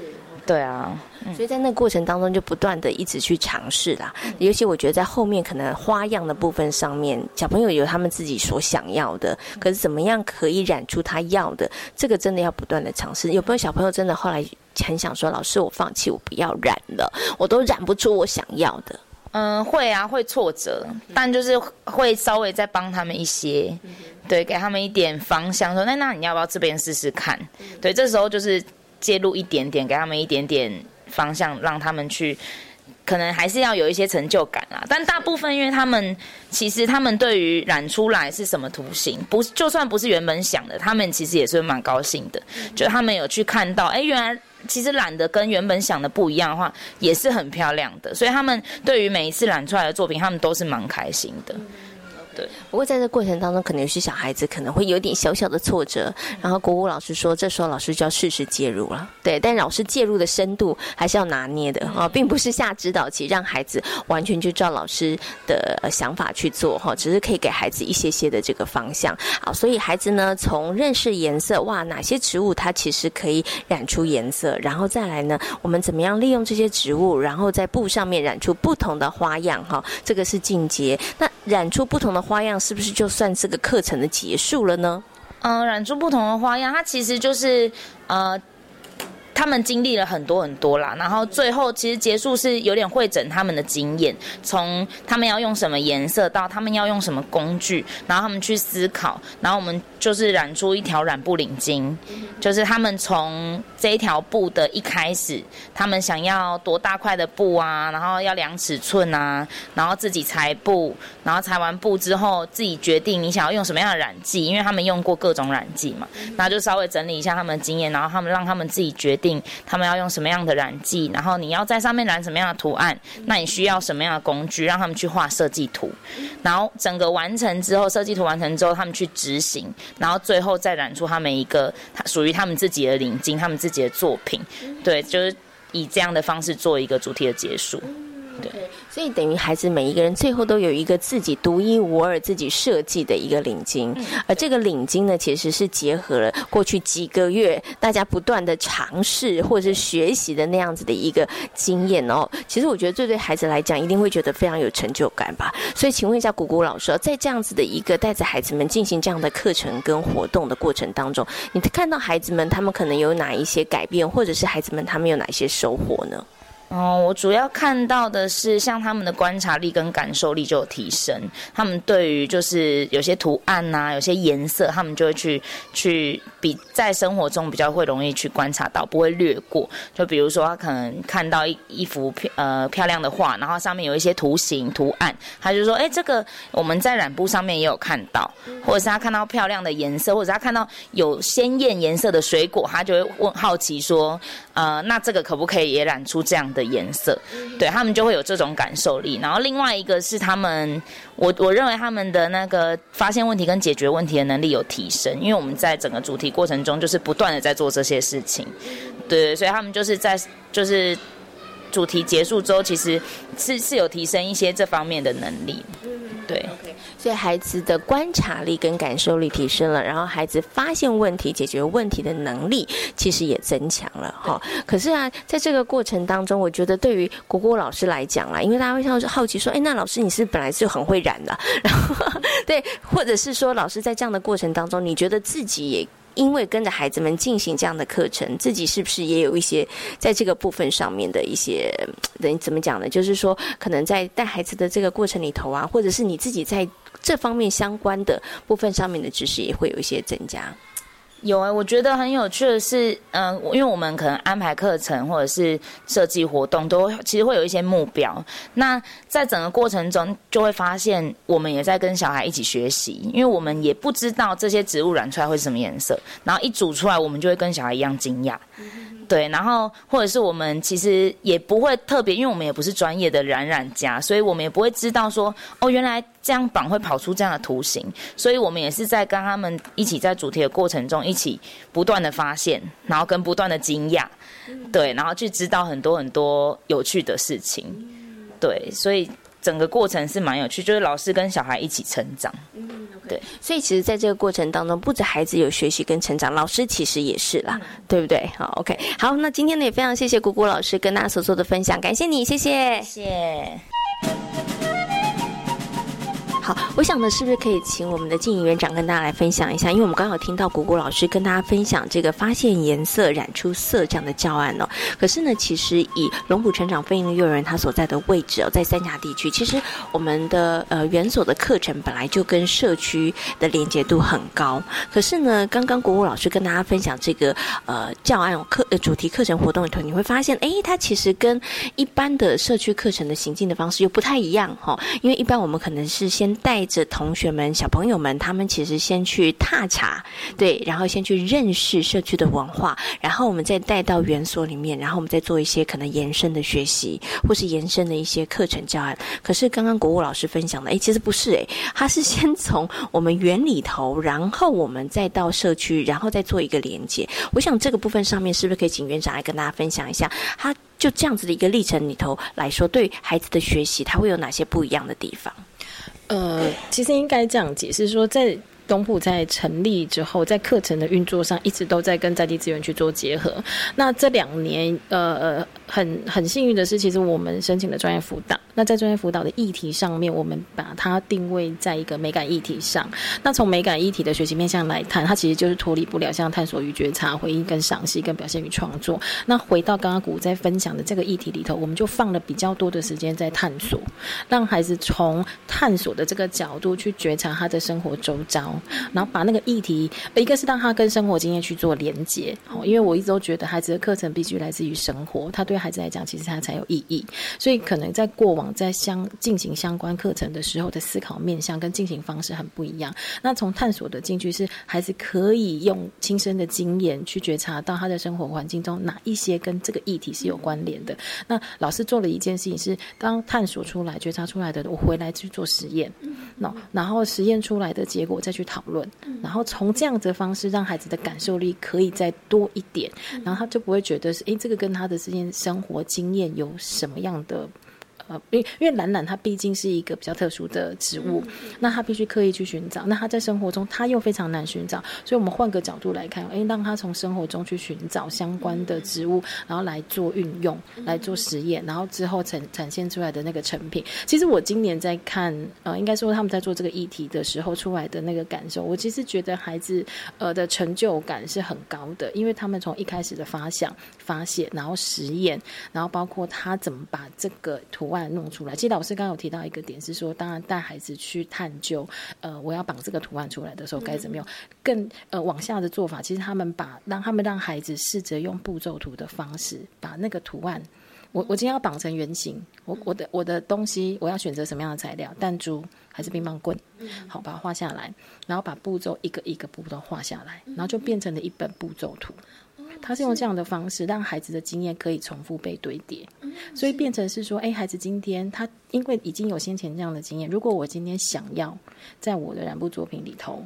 对啊，所以在那过程当中就不断的一直去尝试啦。尤其我觉得在后面可能花样的部分上面，小朋友有他们自己所想要的，可是怎么样可以染出他要的，这个真的要不断的尝试。有没有小朋友真的后来很想说，老师我放弃，我不要染了，我都染不出我想要的。嗯，会啊，会挫折，但就是会稍微再帮他们一些，对，给他们一点方向，说那那你要不要这边试试看？对，这时候就是。介入一点点，给他们一点点方向，让他们去，可能还是要有一些成就感啦。但大部分，因为他们其实他们对于染出来是什么图形，不就算不是原本想的，他们其实也是蛮高兴的。就他们有去看到，哎，原来其实染的跟原本想的不一样的话，也是很漂亮的。所以他们对于每一次染出来的作品，他们都是蛮开心的。不过在这过程当中，可能有些小孩子可能会有点小小的挫折。然后国武老师说，这时候老师就要适时介入了。对，但老师介入的深度还是要拿捏的啊，并不是下指导棋，让孩子完全就照老师的想法去做哈，只是可以给孩子一些些的这个方向。好，所以孩子呢，从认识颜色，哇，哪些植物它其实可以染出颜色，然后再来呢，我们怎么样利用这些植物，然后在布上面染出不同的花样哈，这个是进阶。那染出不同的。花样是不是就算这个课程的结束了呢？嗯，染出不同的花样，它其实就是呃。他们经历了很多很多啦，然后最后其实结束是有点会诊他们的经验，从他们要用什么颜色到他们要用什么工具，然后他们去思考，然后我们就是染出一条染布领巾，就是他们从这一条布的一开始，他们想要多大块的布啊，然后要量尺寸啊，然后自己裁布，然后裁完布之后自己决定你想要用什么样的染剂，因为他们用过各种染剂嘛，那就稍微整理一下他们的经验，然后他们让他们自己决定。他们要用什么样的染剂，然后你要在上面染什么样的图案，那你需要什么样的工具，让他们去画设计图，然后整个完成之后，设计图完成之后，他们去执行，然后最后再染出他们一个属于他们自己的领巾，他们自己的作品，对，就是以这样的方式做一个主题的结束，对。所以等于孩子每一个人最后都有一个自己独一无二、自己设计的一个领巾，而这个领巾呢，其实是结合了过去几个月大家不断的尝试或者是学习的那样子的一个经验哦。其实我觉得这对孩子来讲一定会觉得非常有成就感吧。所以请问一下谷谷老师，在这样子的一个带着孩子们进行这样的课程跟活动的过程当中，你看到孩子们他们可能有哪一些改变，或者是孩子们他们有哪一些收获呢？哦，我主要看到的是，像他们的观察力跟感受力就有提升。他们对于就是有些图案呐，有些颜色，他们就会去去比在生活中比较会容易去观察到，不会略过。就比如说，他可能看到一一幅呃漂亮的画，然后上面有一些图形图案，他就说：“哎，这个我们在染布上面也有看到。”或者是他看到漂亮的颜色，或者是他看到有鲜艳颜色的水果，他就会问好奇说：“呃，那这个可不可以也染出这样的？”的颜色，对他们就会有这种感受力。然后另外一个是他们，我我认为他们的那个发现问题跟解决问题的能力有提升，因为我们在整个主题过程中就是不断的在做这些事情，对，所以他们就是在就是主题结束之后，其实是是有提升一些这方面的能力。对，所以孩子的观察力跟感受力提升了，然后孩子发现问题、解决问题的能力其实也增强了哈。可是啊，在这个过程当中，我觉得对于果果老师来讲啊，因为大家会好好奇说，哎，那老师你是本来就很会染的，然后对，或者是说老师在这样的过程当中，你觉得自己也。因为跟着孩子们进行这样的课程，自己是不是也有一些在这个部分上面的一些，等怎么讲呢？就是说，可能在带孩子的这个过程里头啊，或者是你自己在这方面相关的部分上面的知识，也会有一些增加。有哎，我觉得很有趣的是，嗯，因为我们可能安排课程或者是设计活动，都其实会有一些目标。那在整个过程中，就会发现我们也在跟小孩一起学习，因为我们也不知道这些植物染出来会是什么颜色，然后一煮出来，我们就会跟小孩一样惊讶。对，然后或者是我们其实也不会特别，因为我们也不是专业的染染家，所以我们也不会知道说，哦，原来这样绑会跑出这样的图形，所以我们也是在跟他们一起在主题的过程中，一起不断的发现，然后跟不断的惊讶，对，然后去知道很多很多有趣的事情，对，所以整个过程是蛮有趣，就是老师跟小孩一起成长。对，所以其实，在这个过程当中，不止孩子有学习跟成长，老师其实也是啦，对不对？好，OK，好，那今天呢，也非常谢谢姑姑老师跟大家所做的分享，感谢你，谢谢，谢。好，我想呢，是不是可以请我们的静怡园长跟大家来分享一下？因为我们刚好听到果果老师跟大家分享这个发现颜色染出色这样的教案哦。可是呢，其实以龙浦成长飞鹰幼儿园它所在的位置哦，在三峡地区，其实我们的呃园所的课程本来就跟社区的连接度很高。可是呢，刚刚果果老师跟大家分享这个呃教案课呃主题课程活动里头，你会发现，哎，它其实跟一般的社区课程的行进的方式又不太一样哈。因为一般我们可能是先带着同学们、小朋友们，他们其实先去踏查，对，然后先去认识社区的文化，然后我们再带到园所里面，然后我们再做一些可能延伸的学习，或是延伸的一些课程教案。可是刚刚国务老师分享的，哎，其实不是，哎，他是先从我们园里头，然后我们再到社区，然后再做一个连接。我想这个部分上面是不是可以请园长来跟大家分享一下？他就这样子的一个历程里头来说，对孩子的学习，他会有哪些不一样的地方？呃，其实应该这样解释说，在。东部在成立之后，在课程的运作上一直都在跟在地资源去做结合。那这两年，呃，很很幸运的是，其实我们申请了专业辅导。那在专业辅导的议题上面，我们把它定位在一个美感议题上。那从美感议题的学习面向来看，它其实就是脱离不了像探索与觉察、回应跟赏析、跟表现与创作。那回到刚刚古在分享的这个议题里头，我们就放了比较多的时间在探索，让孩子从探索的这个角度去觉察他的生活周遭。然后把那个议题，一个是让他跟生活经验去做连接，哦，因为我一直都觉得孩子的课程必须来自于生活，他对孩子来讲，其实他才有意义。所以可能在过往在相进行相关课程的时候的思考面向跟进行方式很不一样。那从探索的进去是孩子可以用亲身的经验去觉察到他的生活环境中哪一些跟这个议题是有关联的。那老师做了一件事情是，当探索出来、觉察出来的，我回来去做实验，那然后实验出来的结果再去讨论，然后从这样子的方式让孩子的感受力可以再多一点，然后他就不会觉得是哎，这个跟他的这件生活经验有什么样的呃，因为因为懒懒它毕竟是一个比较特殊的植物，那它必须刻意去寻找，那它在生活中它又非常难寻找，所以我们换个角度来看，哎，让它从生活中去寻找相关的植物，然后来做运用，来做实验，然后之后呈展现出来的那个成品。其实我今年在看，呃，应该说他们在做这个议题的时候出来的那个感受，我其实觉得孩子呃的成就感是很高的，因为他们从一开始的发想、发现，然后实验，然后包括他怎么把这个图案弄出来。其实老师刚刚有提到一个点是说，当然带孩子去探究，呃，我要绑这个图案出来的时候该怎么用，更呃往下的做法，其实他们把让他们让孩子试着用步骤图的方式把那个图案。我我今天要绑成圆形，我我的我的东西我要选择什么样的材料？弹珠还是乒乓棍？好，把它画下来，然后把步骤一个一个步骤画下来，然后就变成了一本步骤图。他是用这样的方式让孩子的经验可以重复被堆叠，所以变成是说，哎，孩子今天他因为已经有先前这样的经验，如果我今天想要在我的染布作品里头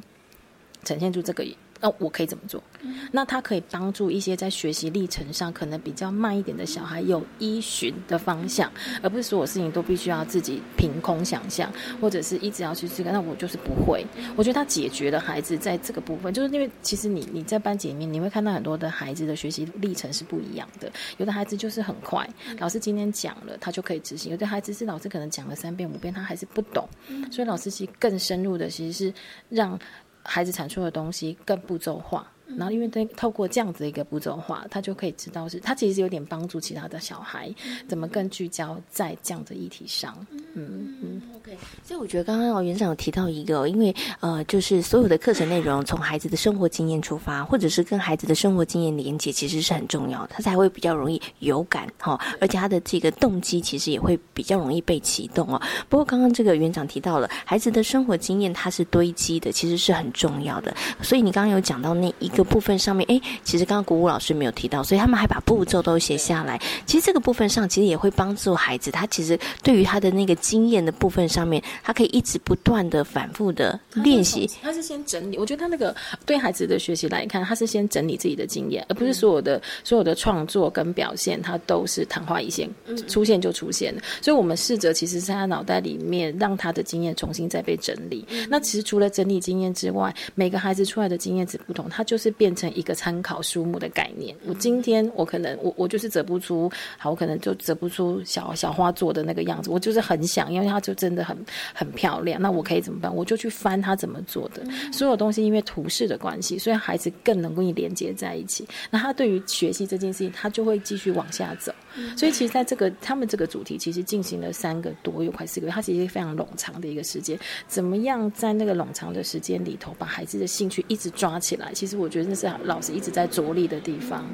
呈现出这个。那我可以怎么做？那它可以帮助一些在学习历程上可能比较慢一点的小孩有依循的方向，而不是所有事情都必须要自己凭空想象，或者是一直要去这个。那我就是不会。我觉得他解决了孩子在这个部分，就是因为其实你你在班级里面你会看到很多的孩子的学习历程是不一样的。有的孩子就是很快，老师今天讲了他就可以执行；有的孩子是老师可能讲了三遍五遍他还是不懂，所以老师其实更深入的其实是让。孩子产出的东西更步骤化。然后，因为透透过这样子的一个步骤化，他就可以知道是，他其实有点帮助其他的小孩怎么更聚焦在这样的议题上。嗯嗯，OK。所以我觉得刚刚哦园长有提到一个，因为呃，就是所有的课程内容从孩子的生活经验出发，或者是跟孩子的生活经验连接，其实是很重要的，他才会比较容易有感哈，而且他的这个动机其实也会比较容易被启动哦。不过刚刚这个园长提到了，孩子的生活经验它是堆积的，其实是很重要的。所以你刚刚有讲到那一个。部分上面，哎，其实刚刚古武老师没有提到，所以他们还把步骤都写下来。其实这个部分上，其实也会帮助孩子，他其实对于他的那个经验的部分上面，他可以一直不断的反复的练习。他是先整理，我觉得他那个对孩子的学习来看，他是先整理自己的经验，而不是所有的所有的创作跟表现，他都是昙花一现，出现就出现了。所以我们试着，其实在他脑袋里面，让他的经验重新再被整理。那其实除了整理经验之外，每个孩子出来的经验值不同，他就是。变成一个参考书目的概念。我今天我可能我我就是折不出，好，我可能就折不出小小花做的那个样子。我就是很想，因为它就真的很很漂亮。那我可以怎么办？我就去翻它怎么做的。所有东西因为图示的关系，所以孩子更能够连接在一起。那他对于学习这件事情，他就会继续往下走。所以其实在这个他们这个主题，其实进行了三个多月，快四个月。它其实非常冗长的一个时间。怎么样在那个冗长的时间里头，把孩子的兴趣一直抓起来？其实我觉得。那是老师一直在着力的地方。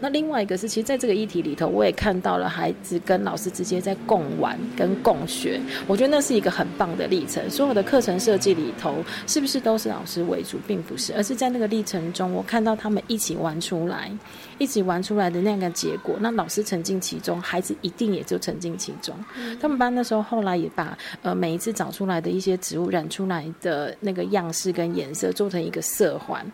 那另外一个是，其实在这个议题里头，我也看到了孩子跟老师之间在共玩跟共学。我觉得那是一个很棒的历程。所有的课程设计里头，是不是都是老师为主，并不是，而是在那个历程中，我看到他们一起玩出来，一起玩出来的那个结果。那老师沉浸其中，孩子一定也就沉浸其中。他们班那时候后来也把呃每一次找出来的一些植物染出来的那个样式跟颜色做成一个色环。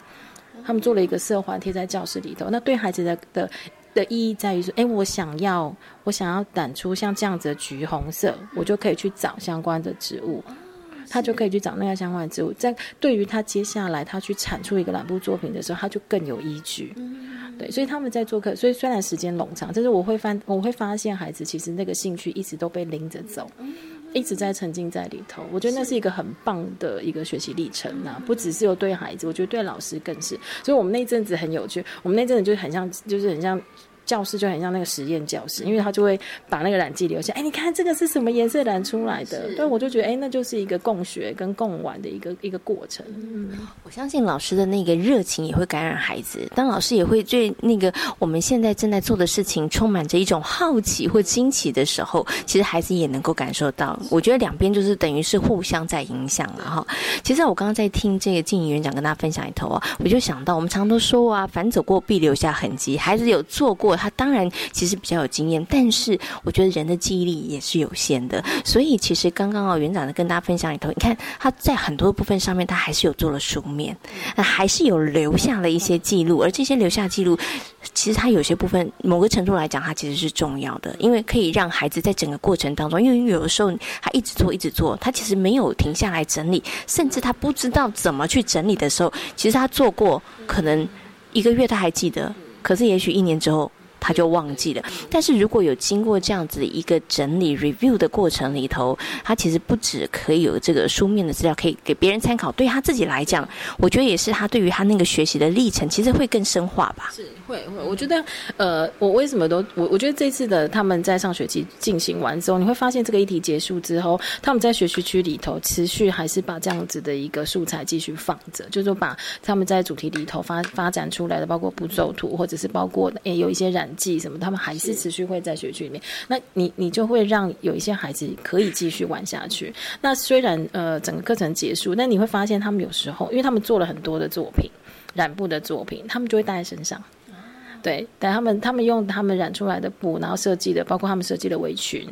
他们做了一个色环贴在教室里头，那对孩子的的的意义在于说，哎，我想要我想要染出像这样子的橘红色，我就可以去找相关的植物，他就可以去找那个相关的植物。在对于他接下来他去产出一个染布作品的时候，他就更有依据。对，所以他们在做客，所以虽然时间冗长，但是我会发我会发现孩子其实那个兴趣一直都被拎着走。一直在沉浸在里头，我觉得那是一个很棒的一个学习历程呐，不只是有对孩子，我觉得对老师更是。所以我们那阵子很有趣，我们那阵子就很像，就是很像。教室就很像那个实验教室，因为他就会把那个染剂留下。哎，你看这个是什么颜色染出来的？对，我就觉得，哎，那就是一个共学跟共玩的一个一个过程。嗯，我相信老师的那个热情也会感染孩子，当老师也会对那个我们现在正在做的事情充满着一种好奇或惊奇的时候，其实孩子也能够感受到。我觉得两边就是等于是互相在影响了哈。其实我刚刚在听这个静怡园长跟大家分享一头啊，我就想到我们常都说啊，凡走过必留下痕迹，孩子有做过。他当然其实比较有经验，但是我觉得人的记忆力也是有限的，所以其实刚刚哦园长的跟大家分享里头，你看他在很多部分上面，他还是有做了书面，还是有留下了一些记录，而这些留下记录，其实他有些部分某个程度来讲，它其实是重要的，因为可以让孩子在整个过程当中，因为有的时候他一直做一直做，他其实没有停下来整理，甚至他不知道怎么去整理的时候，其实他做过可能。一个月他还记得，可是也许一年之后。他就忘记了。但是如果有经过这样子一个整理 review 的过程里头，他其实不止可以有这个书面的资料可以给别人参考，对他自己来讲，我觉得也是他对于他那个学习的历程，其实会更深化吧。是会会，我觉得呃，我为什么都我我觉得这次的他们在上学期进行完之后，你会发现这个议题结束之后，他们在学习区里头持续还是把这样子的一个素材继续放着，就是把他们在主题里头发发展出来的，包括步骤图，或者是包括诶有一些染。记什么？他们还是持续会在学区里面。那你你就会让有一些孩子可以继续玩下去。那虽然呃整个课程结束，但你会发现他们有时候，因为他们做了很多的作品，染布的作品，他们就会带在身上。对，但他们他们用他们染出来的布，然后设计的，包括他们设计的围裙，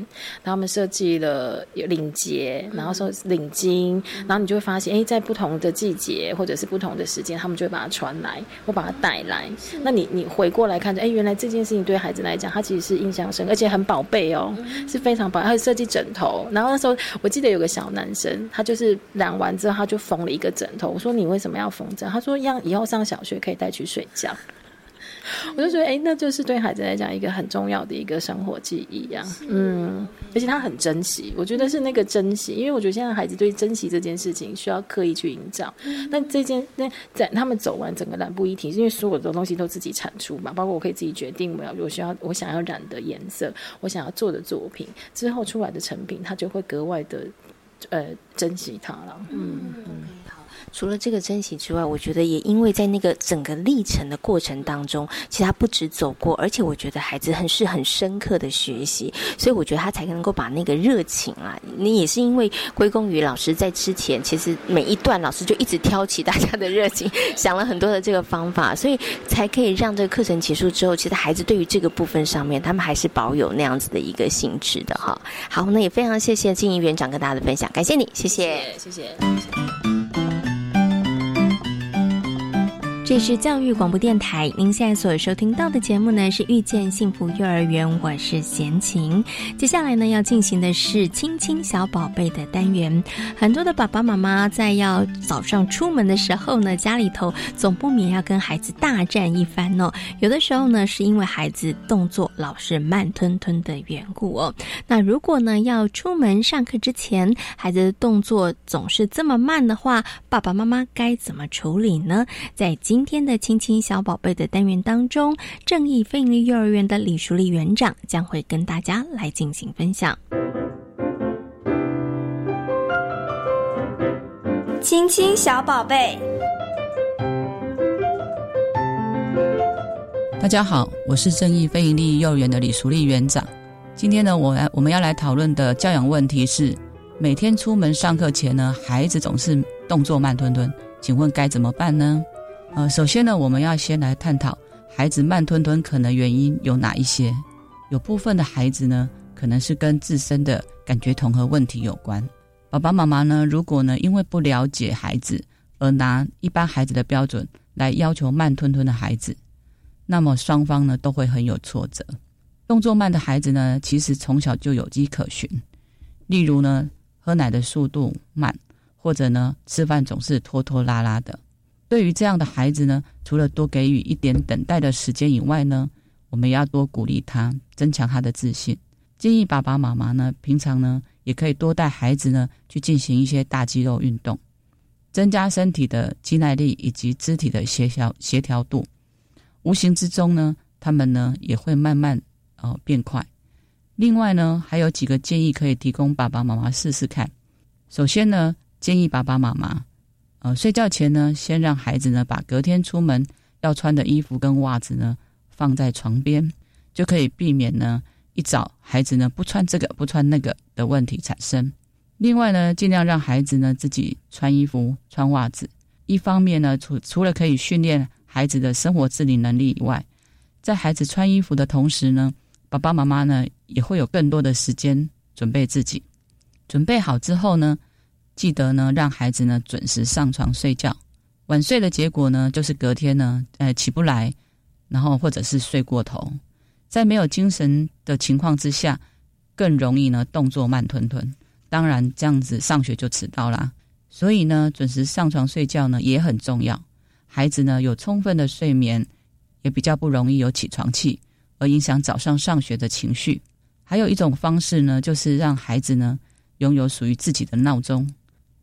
然后他们设计了领结，然后说领巾，然后你就会发现，哎，在不同的季节或者是不同的时间，他们就会把它穿来或把它带来。那你你回过来看着，哎，原来这件事情对孩子来讲，他其实是印象深，而且很宝贝哦，是非常宝贝。还有设计枕头，然后那时候我记得有个小男生，他就是染完之后他就缝了一个枕头。我说你为什么要缝这？他说让以后上小学可以带去睡觉。我就觉得，哎，那就是对孩子来讲一个很重要的一个生活记忆呀。嗯，而且他很珍惜，我觉得是那个珍惜，因为我觉得现在孩子对珍惜这件事情需要刻意去营造。那这件，那在他们走完整个染布一体，因为所有的东西都自己产出嘛，包括我可以自己决定我要我需要我想要染的颜色，我想要做的作品之后出来的成品，他就会格外的呃珍惜它了。嗯嗯。除了这个珍惜之外，我觉得也因为在那个整个历程的过程当中，其实他不止走过，而且我觉得孩子很是很深刻的学习，所以我觉得他才能够把那个热情啊，你也是因为归功于老师在之前，其实每一段老师就一直挑起大家的热情，想了很多的这个方法，所以才可以让这个课程结束之后，其实孩子对于这个部分上面，他们还是保有那样子的一个兴致的哈。好，那也非常谢谢静怡园长跟大家的分享，感谢你，谢谢，谢谢。这是教育广播电台，您现在所收听到的节目呢是遇见幸福幼儿园，我是贤琴。接下来呢要进行的是亲亲小宝贝的单元。很多的爸爸妈妈在要早上出门的时候呢，家里头总不免要跟孩子大战一番哦。有的时候呢是因为孩子动作老是慢吞吞的缘故哦。那如果呢要出门上课之前，孩子的动作总是这么慢的话，爸爸妈妈该怎么处理呢？在今今天的亲亲小宝贝的单元当中，正义非营利幼儿园的李淑丽园长将会跟大家来进行分享。亲亲小宝贝，大家好，我是正义非营利幼儿园的李淑丽园长。今天呢，我来我们要来讨论的教养问题是：每天出门上课前呢，孩子总是动作慢吞吞，请问该怎么办呢？呃，首先呢，我们要先来探讨孩子慢吞吞可能原因有哪一些。有部分的孩子呢，可能是跟自身的感觉统合问题有关。爸爸妈妈呢，如果呢因为不了解孩子而拿一般孩子的标准来要求慢吞吞的孩子，那么双方呢都会很有挫折。动作慢的孩子呢，其实从小就有迹可循，例如呢喝奶的速度慢，或者呢吃饭总是拖拖拉拉的。对于这样的孩子呢，除了多给予一点等待的时间以外呢，我们也要多鼓励他，增强他的自信。建议爸爸妈妈呢，平常呢也可以多带孩子呢去进行一些大肌肉运动，增加身体的肌耐力以及肢体的协调协调度。无形之中呢，他们呢也会慢慢呃变快。另外呢，还有几个建议可以提供爸爸妈妈试试看。首先呢，建议爸爸妈妈。睡觉前呢，先让孩子呢把隔天出门要穿的衣服跟袜子呢放在床边，就可以避免呢一早孩子呢不穿这个不穿那个的问题产生。另外呢，尽量让孩子呢自己穿衣服穿袜子，一方面呢除除了可以训练孩子的生活自理能力以外，在孩子穿衣服的同时呢，爸爸妈妈呢也会有更多的时间准备自己。准备好之后呢，记得呢让孩子呢准时上床睡觉。晚睡的结果呢，就是隔天呢，呃起不来，然后或者是睡过头，在没有精神的情况之下，更容易呢动作慢吞吞。当然这样子上学就迟到啦。所以呢，准时上床睡觉呢也很重要。孩子呢有充分的睡眠，也比较不容易有起床气，而影响早上上学的情绪。还有一种方式呢，就是让孩子呢。拥有属于自己的闹钟，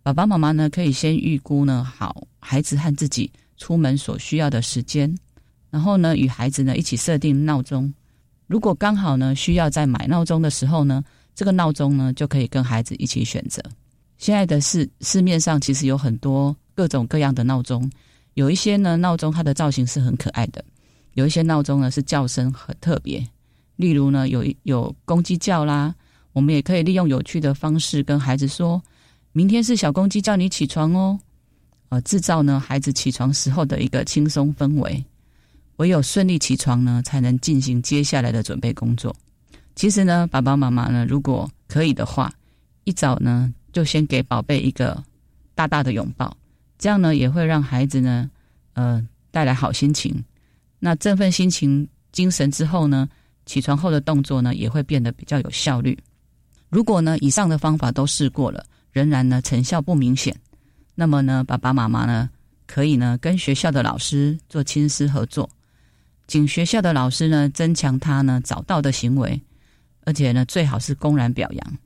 爸爸妈妈呢可以先预估呢好孩子和自己出门所需要的时间，然后呢与孩子呢一起设定闹钟。如果刚好呢需要在买闹钟的时候呢，这个闹钟呢就可以跟孩子一起选择。现在的市市面上其实有很多各种各样的闹钟，有一些呢闹钟它的造型是很可爱的，有一些闹钟呢是叫声很特别，例如呢有有公鸡叫啦。我们也可以利用有趣的方式跟孩子说：“明天是小公鸡叫你起床哦。”呃，制造呢孩子起床时候的一个轻松氛围。唯有顺利起床呢，才能进行接下来的准备工作。其实呢，爸爸妈妈呢，如果可以的话，一早呢就先给宝贝一个大大的拥抱，这样呢也会让孩子呢，呃，带来好心情。那振奋心情、精神之后呢，起床后的动作呢也会变得比较有效率。如果呢，以上的方法都试过了，仍然呢成效不明显，那么呢，爸爸妈妈呢可以呢跟学校的老师做亲师合作，请学校的老师呢增强他呢早到的行为，而且呢最好是公然表扬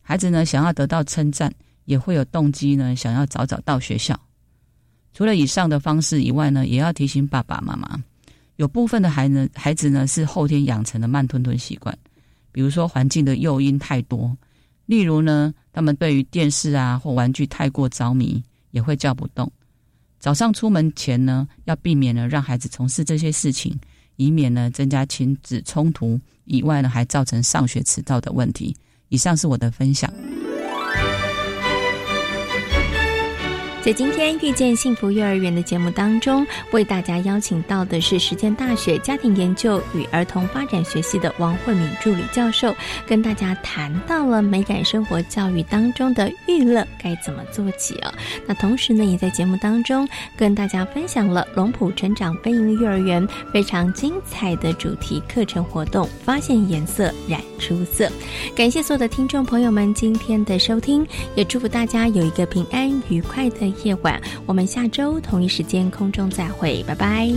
孩子呢想要得到称赞，也会有动机呢想要早早到学校。除了以上的方式以外呢，也要提醒爸爸妈妈，有部分的孩子孩子呢是后天养成的慢吞吞习惯。比如说环境的诱因太多，例如呢，他们对于电视啊或玩具太过着迷，也会叫不动。早上出门前呢，要避免呢让孩子从事这些事情，以免呢增加亲子冲突，以外呢还造成上学迟到的问题。以上是我的分享。在今天遇见幸福幼儿园的节目当中，为大家邀请到的是实践大学家庭研究与儿童发展学系的王慧敏助理教授，跟大家谈到了美感生活教育当中的娱乐该怎么做起哦。那同时呢，也在节目当中跟大家分享了龙浦成长飞鹰幼儿园非常精彩的主题课程活动——发现颜色，染出色。感谢所有的听众朋友们今天的收听，也祝福大家有一个平安愉快的。夜晚，我们下周同一时间空中再会，拜拜。